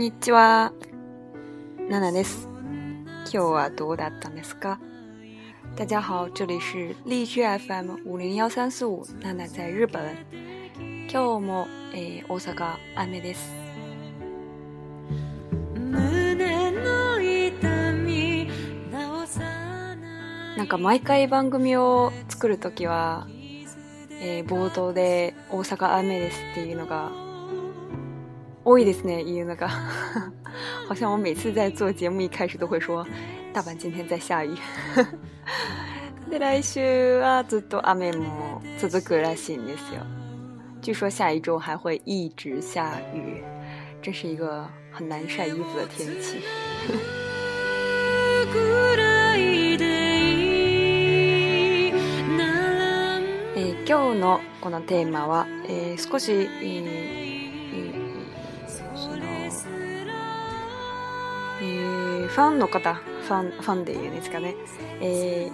にちは。娜娜です。今日はどうだったんですか？大家好，这里是荔枝 FM 五零幺三四五，娜娜在日本。今日も、えー、大阪雨です。なんか毎回番組を作るときは、えー、冒頭で大阪雨ですっていうのが always 呢，因为那个，好像我每次在做节目一开始都会说，大阪今天在下雨。据说下一周还会一直下雨，这是一个很难晒衣服的天气。诶，今天的这个主は、是，诶，少し。ファンの方ファンファンで言うんですかね、え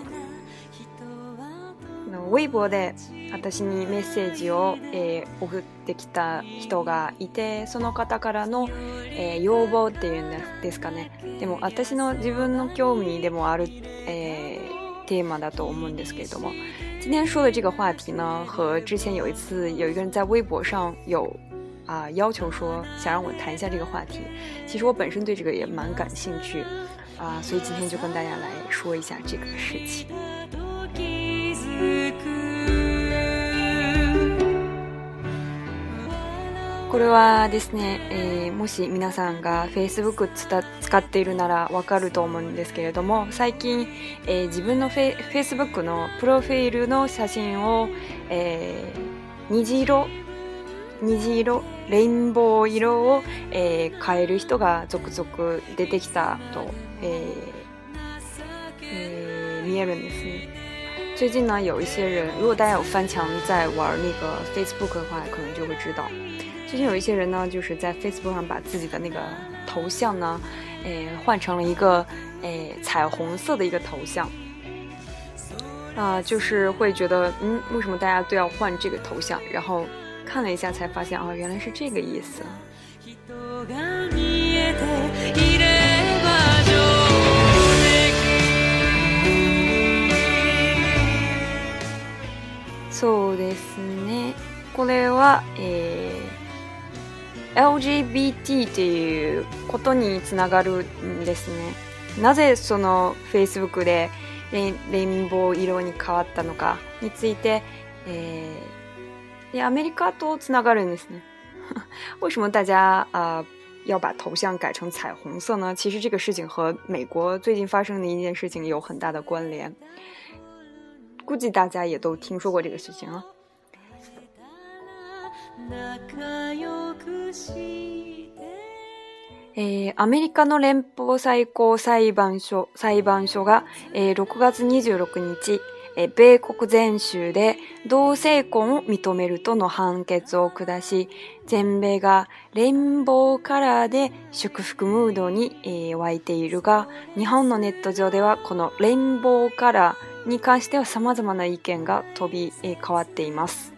ー、のウェイボーで私にメッセージを、えー、送ってきた人がいてその方からの、えー、要望っていうんですかねでも私の自分の興味でもある、えー、テーマだと思うんですけれども今天说的这个话题呢，和之前有一次有一个人在微博上有啊、呃、要求说想让我谈一下这个话题。其实我本身对这个也蛮感兴趣啊、呃，所以今天就跟大家来说一下这个事情。これはですね、えー、もし皆さんが Facebook 使っているならわかると思うんですけれども最近、えー、自分のフェ Facebook のプロフィールの写真を、えー、虹色インボー色，换。最近呢，有一些人，如果大家有翻墙在玩那个 Facebook 的话，可能就会知道，最近有一些人呢，就是在 Facebook 上把自己的那个头像呢，诶，换成了一个诶彩虹色的一个头像，啊，就是会觉得，嗯，为什么大家都要换这个头像？然后看了一下才发现，哦，原来是这个意思。そうですね。これは、えー、LGBT っていうことにつながるんですね。なぜその Facebook でレインボー色に変わったのかについて、えー 为什么大家啊要把头像改成彩虹色呢？其实这个事情和美国最近发生的一件事情有很大的关联，估计大家也都听说过这个事情了。诶，美国的联邦最高裁判所，裁判所，诶，六月二十日。米国全州で同性婚を認めるとの判決を下し、全米がレインボーカラーで祝福ムードに、えー、湧いているが、日本のネット上ではこのレインボーカラーに関しては様々な意見が飛び、えー、変わっています。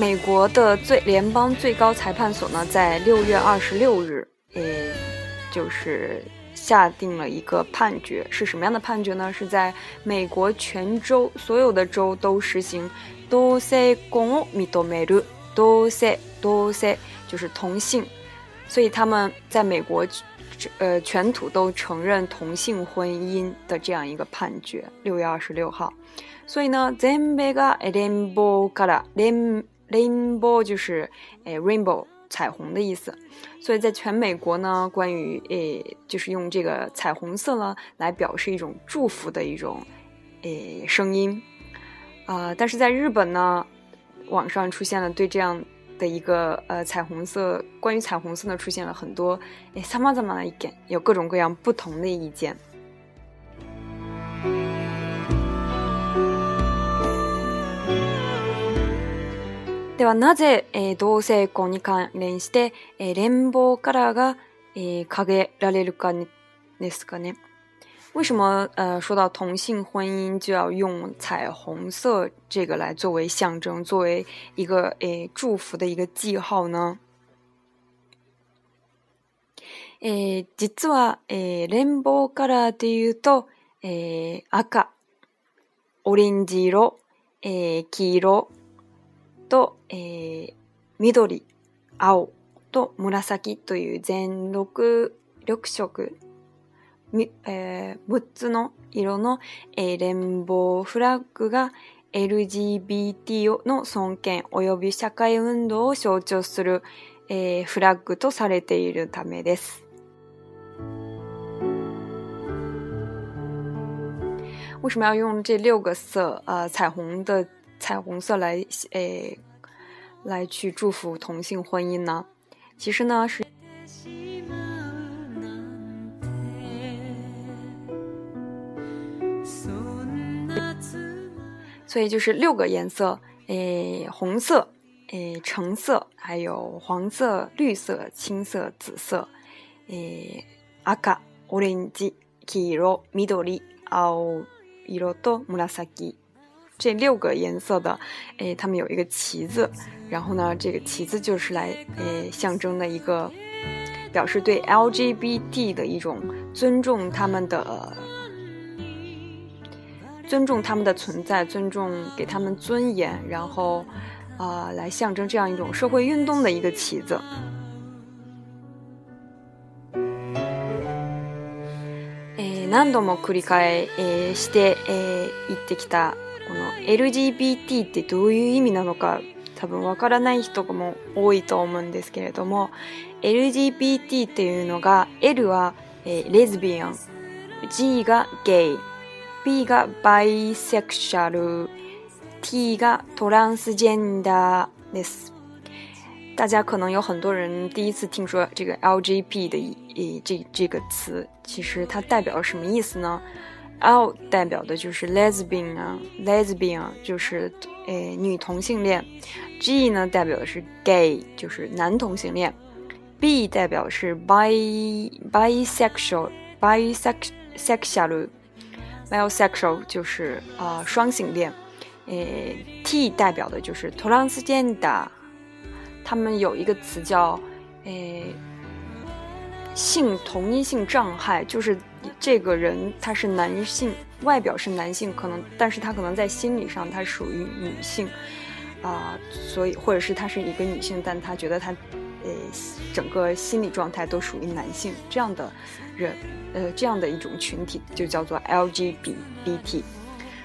美国的最联邦最高裁判所呢，在六月二十六日，呃，就是下定了一个判决，是什么样的判决呢？是在美国全州所有的州都实行，都是公米多梅鲁，都是都是，就是同性，所以他们在美国，呃，全土都承认同性婚姻的这样一个判决。六月二十六号，所以呢，zenbe ga rainbow k a r a r a i n b o 就是哎，rainbow 彩虹的意思。所以在全美国呢，关于诶，就是用这个彩虹色呢来表示一种祝福的一种诶声音，啊，但是在日本呢，网上出现了对这样的一个呃彩虹色，关于彩虹色呢出现了很多诶，怎么怎么的意见，有各种各样不同的意见。ではなぜ、えー、同性婚に関連して、えー、レ邦ンボーカラーが、えー、掲られるかですかね。为什么呃说到同性婚姻就要用彩虹色这个来作为象征，作为一个诶祝福的一个记号呢？え実は、えー、レインボカラーで言うと、えー、赤、オレンジ色、えー、黄色、と、えー、緑、青と紫という全6、6色、えー、6つの色の、えー、レ邦ンボーフラッグが LGBT の尊厳及び社会運動を象徴する、えー、フラッグとされているためです。为什么要用这六个色？呃，彩虹的彩虹色来，诶，来去祝福同性婚姻呢？其实呢是，所以就是六个颜色，诶，红色，诶，橙色，还有黄色、绿色、青色、紫色，诶，赤、オレンジ、黄色、緑、青色、紫色。这六个颜色的，哎，他们有一个旗子，然后呢，这个旗子就是来，哎，象征的一个，表示对 LGBT 的一种尊重，他们的尊重他们的存在，尊重给他们尊严，然后，啊，来象征这样一种社会运动的一个旗子。この LGBT ってどういう意味なのか多分わからない人も多いと思うんですけれども LGBT っていうのが L は、えー、レズビアン G がゲイ B がバイセクシャル T がトランスジェンダーです。大家可能有很多人第一次听说这个 LGBT 的这这个词，其实它代表什么意思呢？l 代表的就是 lesbian 啊 lesbian 就是诶女同性恋 g 呢代表的是 gay 就是男同性恋 b 代表的是 bi bi sexual bi sexual bi sexual 就是啊双性恋诶 t 代表的就是突然之间的他们有一个词叫诶性同一性障碍就是这个人他是男性，外表是男性，可能，但是他可能在心理上他属于女性，啊，所以，或者是他是一个女性，但他觉得他，呃，整个心理状态都属于男性，这样的，人，呃，这样的一种群体就叫做 LGBT，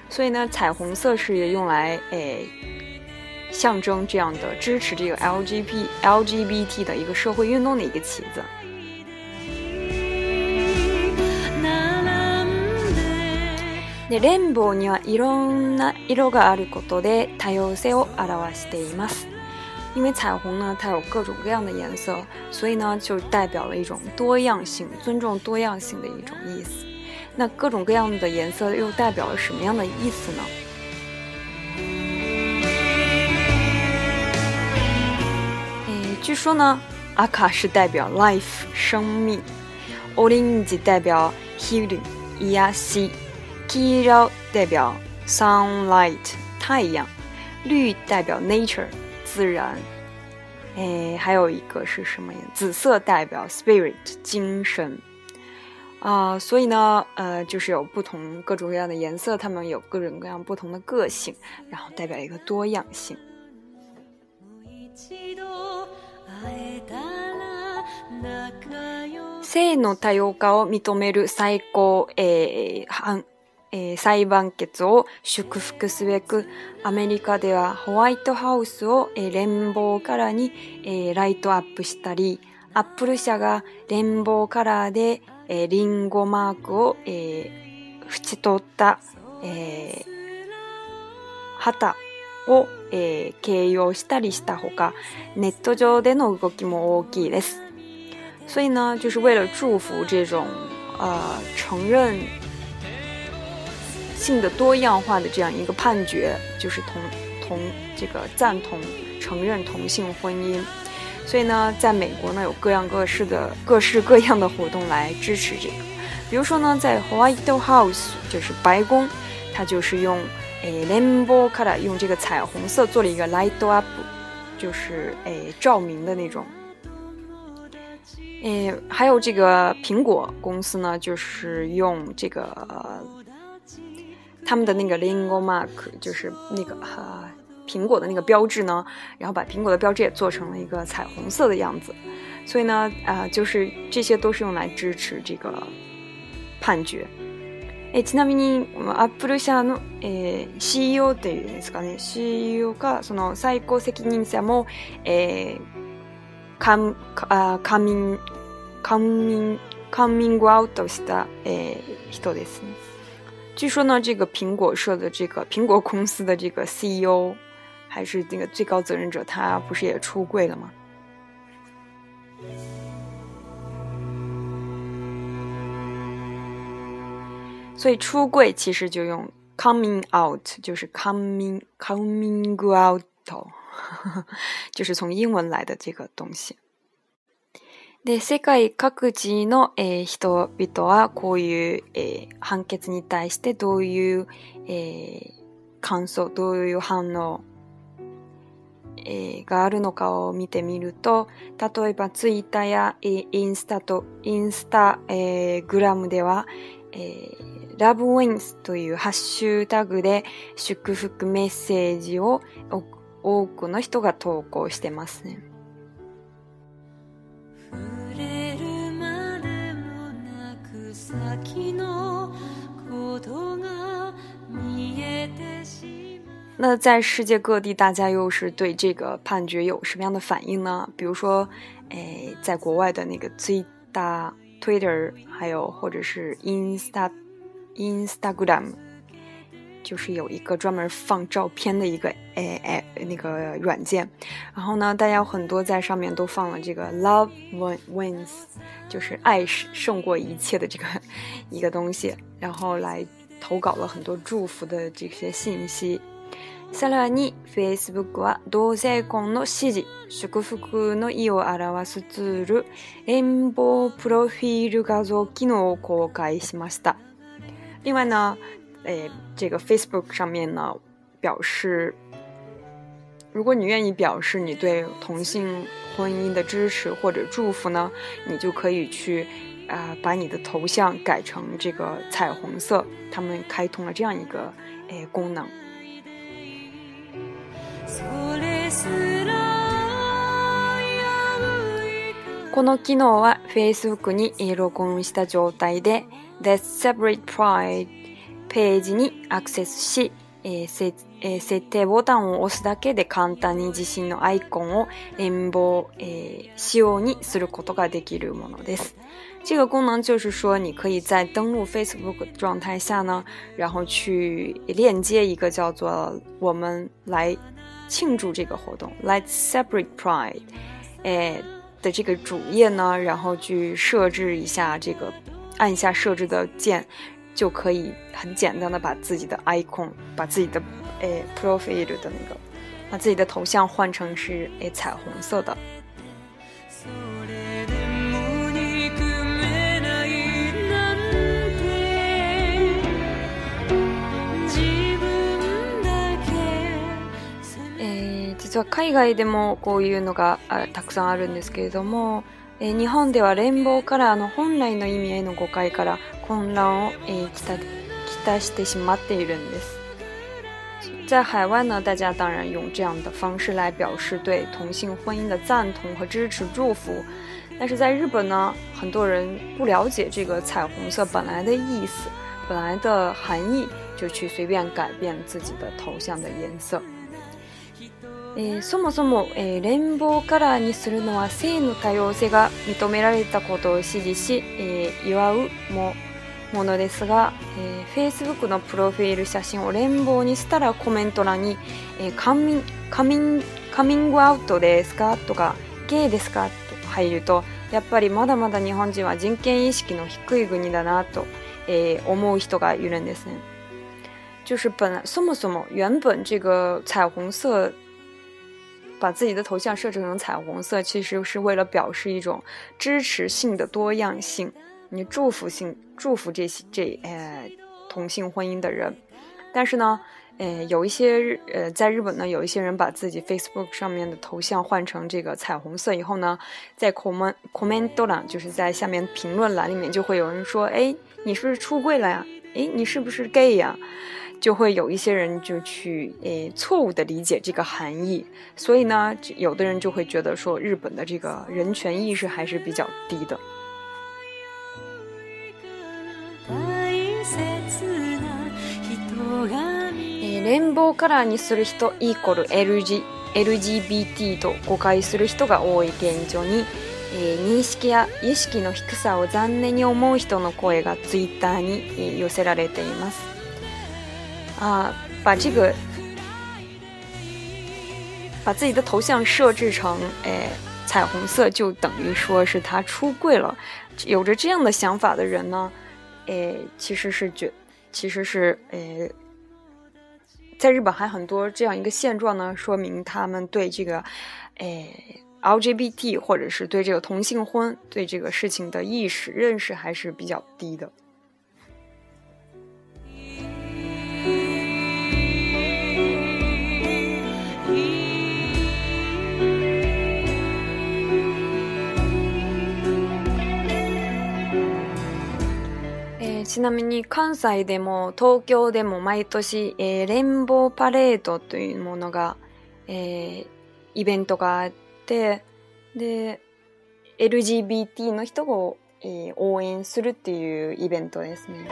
所以呢，彩虹色是用来，呃，象征这样的支持这个 LGBT LGBT 的一个社会运动的一个旗子。为彩虹呢，有各种各样的颜色，所以呢，就代表了一种多样性，尊重多样性的一种意思。那各种各样的颜色又代表了什么样的意思呢？据说呢，阿卡是代表 life 生命，n g e 代表 healing，伊亚 P 代表 sunlight 太阳，绿代表 nature 自然，哎，还有一个是什么颜色？紫色代表 spirit 精神啊！所以呢，呃，就是有不同各种各样的颜色，它们有各种各样不同的个性，然后代表一个多样性。多化を認める最高えー、裁判決を祝福すべく、アメリカではホワイトハウスを、えー、連邦カラーに、えー、ライトアップしたり、アップル社が連邦カラーで、えー、リンゴマークを、えー、縁取った、えー、旗を、えー、形容したりしたほか、ネット上での動きも大きいです。所以呢，就是为了祝福这种呃承认性的多样化的这样一个判决，就是同同这个赞同承认同性婚姻，所以呢，在美国呢有各样各式的各式各样的活动来支持这个，比如说呢，在 White House 就是白宫，它就是用诶 Lamborghini 用这个彩虹色做了一个 Light Up，就是诶照明的那种，诶还有这个苹果公司呢，就是用这个。他们的那个 logo mark 就是那个呃苹果的那个标志呢，然后把苹果的标志也做成了一个彩虹色的样子，所以呢啊就是这些都是用来支持这个判决。哎，ちなみに、あ、ブルシアの、え、CEO というんですかね、CEO かその最高責任者も、え、カン、あ、カン民、カン民、カン民をアウトしたえ人ですね。据说呢，这个苹果社的这个苹果公司的这个 CEO，还是那个最高责任者，他不是也出柜了吗？所以出柜其实就用 coming out，就是 coming coming out，就是从英文来的这个东西。で、世界各地の、えー、人々はこういう、えー、判決に対してどういう、えー、感想、どういう反応、えー、があるのかを見てみると、例えばツイッターや、えー、インスタと、インスタ、えー、グラムでは、えー、ラブウィンスというハッシュタグで祝福メッセージを多くの人が投稿してますね。那在世界各地，大家又是对这个判决有什么样的反应呢？比如说，诶，在国外的那个最大 Twitter，还有或者是 i n s t a i n s t a g r a m 就是有一个专门放照片的一个哎哎那个软件，然后呢，大家很多在上面都放了这个 “Love Wins”，就是爱胜胜过一切的这个一个东西，然后来投稿了很多祝福的这些信息。さらに、Facebook は同姓婚の支持、祝福の意を表すツール、沿方プロフィール画像機能を公開しました。外呢，哎，这个 Facebook 上面呢，表示，如果你愿意表示你对同性婚姻的支持或者祝福呢，你就可以去啊，把你的头像改成这个彩虹色。他们开通了这样一个哎功能。この機能は Facebook に録ンした状態で、the separate pride。ページにアクセスし、えーえー、設定ボタンを押すだけで簡単に自身のアイコンを演奏、えー、仕様にすることができるものです。这个功能就是说，你可以在登录 Facebook 状态下呢，然后去链接一个叫做“我们来庆祝这个活动 ”（Let's Celebrate Pride） 哎的这个主页呢，然后去设置一下这个按下设置的键，就可以很简单的把自己的 icon，把自己的诶 profile 的那个，把自己的头像换成是诶彩虹色的。実は海外でもこういうのがたくさんあるんですけれども。在海外呢，大家当然用这样的方式来表示对同性婚姻的赞同和支持、祝福。但是在日本呢，很多人不了解这个彩虹色本来的意思、本来的含义，就去随便改变自己的头像的颜色。えー、そもそも、えー、レインボーカラーにするのは性の多様性が認められたことを支持し、えー、祝うもものですが、えー、Facebook のプロフィール写真をレインボーにしたらコメント欄に、えー、カミカミンカミングアウトですかとかゲイですかと入るとやっぱりまだまだ日本人は人権意識の低い国だなと、えー、思う人がいるんですね。就是本そもそも原本这个彩虹色把自己的头像设置成彩虹色，其实是为了表示一种支持性的多样性，你祝福性祝福这些这呃同性婚姻的人。但是呢，呃，有一些日呃在日本呢，有一些人把自己 Facebook 上面的头像换成这个彩虹色以后呢，在 comment comment 斗栏，就是在下面评论栏里面，就会有人说：哎，你是不是出柜了呀？哎，你是不是 gay 呀？就会有一些人就去诶、呃、错误的理解这个含义，所以呢，有的人就会觉得说日本的这个人权意识还是比较低的。レインボーカラーにする人イコール LG LGBT と誤解する人が多い現状に、えー、認識や意識の低さを残念に思う人の声がツイッターに、えー、寄せられています。啊，把这个把自己的头像设置成诶彩虹色，就等于说是他出柜了。有着这样的想法的人呢，诶其实是觉，其实是诶在日本还很多这样一个现状呢，说明他们对这个诶 LGBT 或者是对这个同性婚对这个事情的意识认识还是比较低的。ちなみに関西でも東京でも毎年、えー、レインボーパレードというものが、えー、イベントがあってで LGBT の人を、えー、応援するっていうイベントですね。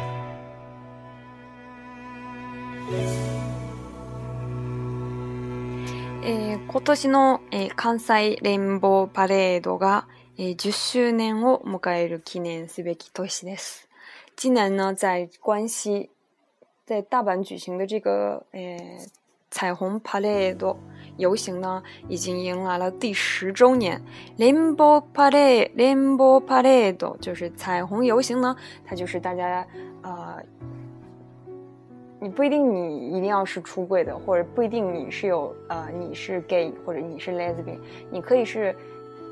えー、今年の、えー、関西レインボーパレードが、えー、10周年を迎える記念すべき年です。今年呢，在关西，在大阪举行的这个呃彩虹 Parade 游行呢，已经迎来了第十周年。Limo Parade，Limo Parade 就是彩虹游行呢，它就是大家啊，你不一定你一定要是出柜的，或者不一定你是有呃你是 gay 或者你是 lesbian，你可以是，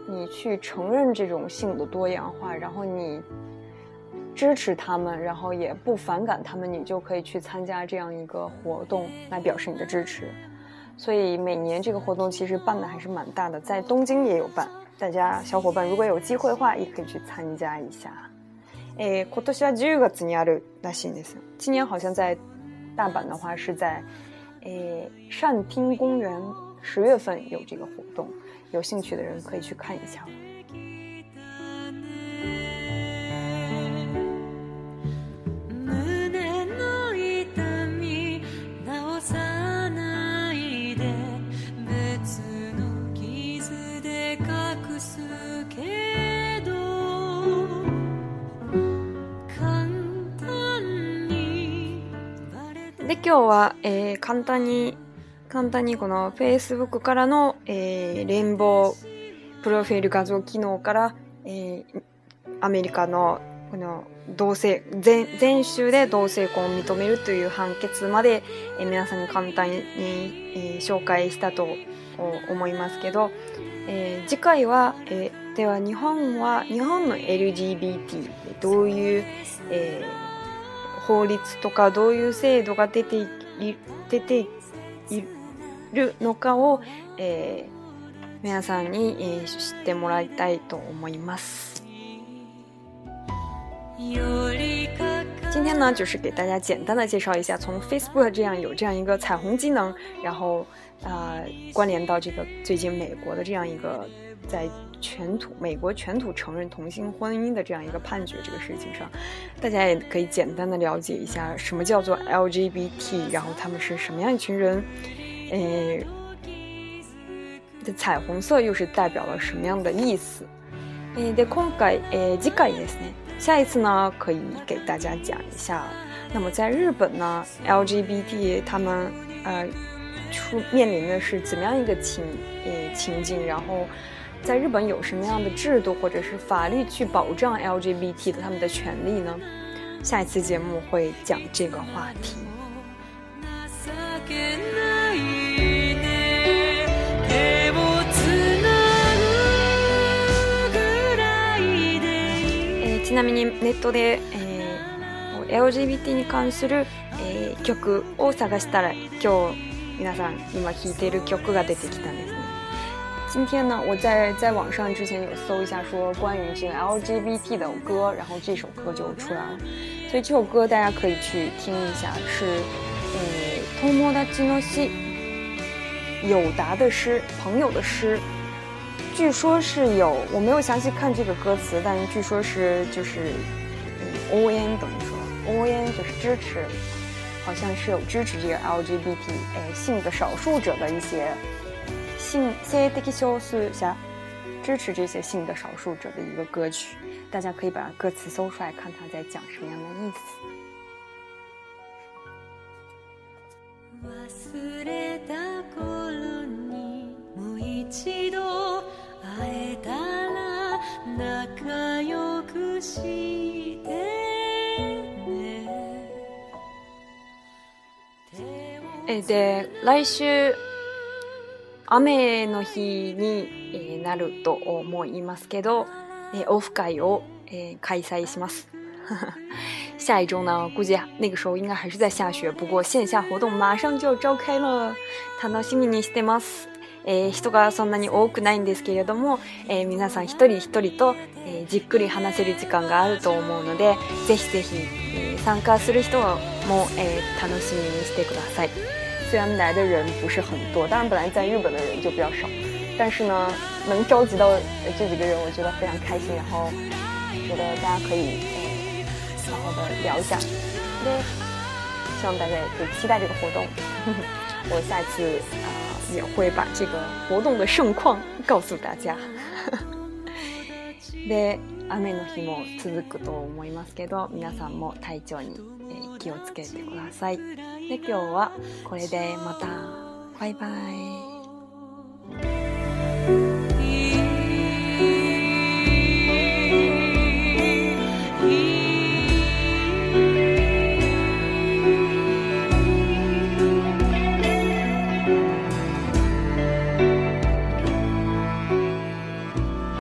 你去承认这种性的多样化，然后你。支持他们，然后也不反感他们，你就可以去参加这样一个活动来表示你的支持。所以每年这个活动其实办的还是蛮大的，在东京也有办。大家小伙伴如果有机会的话，也可以去参加一下。诶，今年好像在大阪的话是在诶善町公园十月份有这个活动，有兴趣的人可以去看一下。今日は、えー、簡単に、簡単にこの Facebook からの、えー、レインボープロフィール画像機能から、えー、アメリカのこの同性全全州で同性婚を認めるという判決まで、えー、皆さんに簡単に、えー、紹介したと思いますけど、えー、次回は、えー、では日本は日本の LGBT どういう、えー法律とかどういう制度が出てい出ているのかを、えー、皆さんに、えー、知ってもらいたいと思います。今天呢，就是给大家简单的介绍一下，从 Facebook 这样有这样一个彩虹机能，然后呃关联到这个最近美国的这样一个在全土美国全土承认同性婚姻的这样一个判决这个事情上，大家也可以简单的了解一下什么叫做 LGBT，然后他们是什么样一群人，诶，的彩虹色又是代表了什么样的意思？诶，今回诶，次回ですね，下一次呢可以给大家讲一下。那么在日本呢，LGBT 他们呃，出面临的是怎么样一个情呃情景，然后。在日本有什么样的制度或者是法律去保障 LGBT 的他们的权利呢？下一次节目会讲这个话题。ちなみにネットで、えー、LGBT に関する、えー、曲を探したら今日皆さん今聴いている曲が出てきたんです今天呢，我在在网上之前有搜一下，说关于这个 LGBT 的歌，然后这首歌就出来了。所以这首歌大家可以去听一下，是嗯，托摸的金诺西友达的诗，朋友的诗。据说是有，我没有详细看这个歌词，但是据说是就是，嗯，own 等于说，own 就是支持，好像是有支持这个 LGBT 呃性的少数者的一些。性，这些少数下支持这些性的少数者的一个歌曲，大家可以把歌词搜出来，看他在讲什么样的意思。哎，对，来周。雨の日になると思いますけど、オフ会を開催します。下一周呢，估计那个时候应该还是在下雪，不过线下活动马上就要召开了。楽しみにしてます。えー、人がそんなに多くないんですけれども、えー、皆さん一人一人と、えー、じっくり話せる時間があると思うので、ぜひぜひ、え参加する人も、え楽しみにしてください。虽然来的人不是很多，当然本来在日本的人就比较少，但是呢，能召集到这几个人，我觉得非常开心。然后觉得大家可以好好的聊一下，希望大家也可以期待这个活动。我下次啊也会把这个活动的盛况告诉大家。で今日はこれでまたバイバイ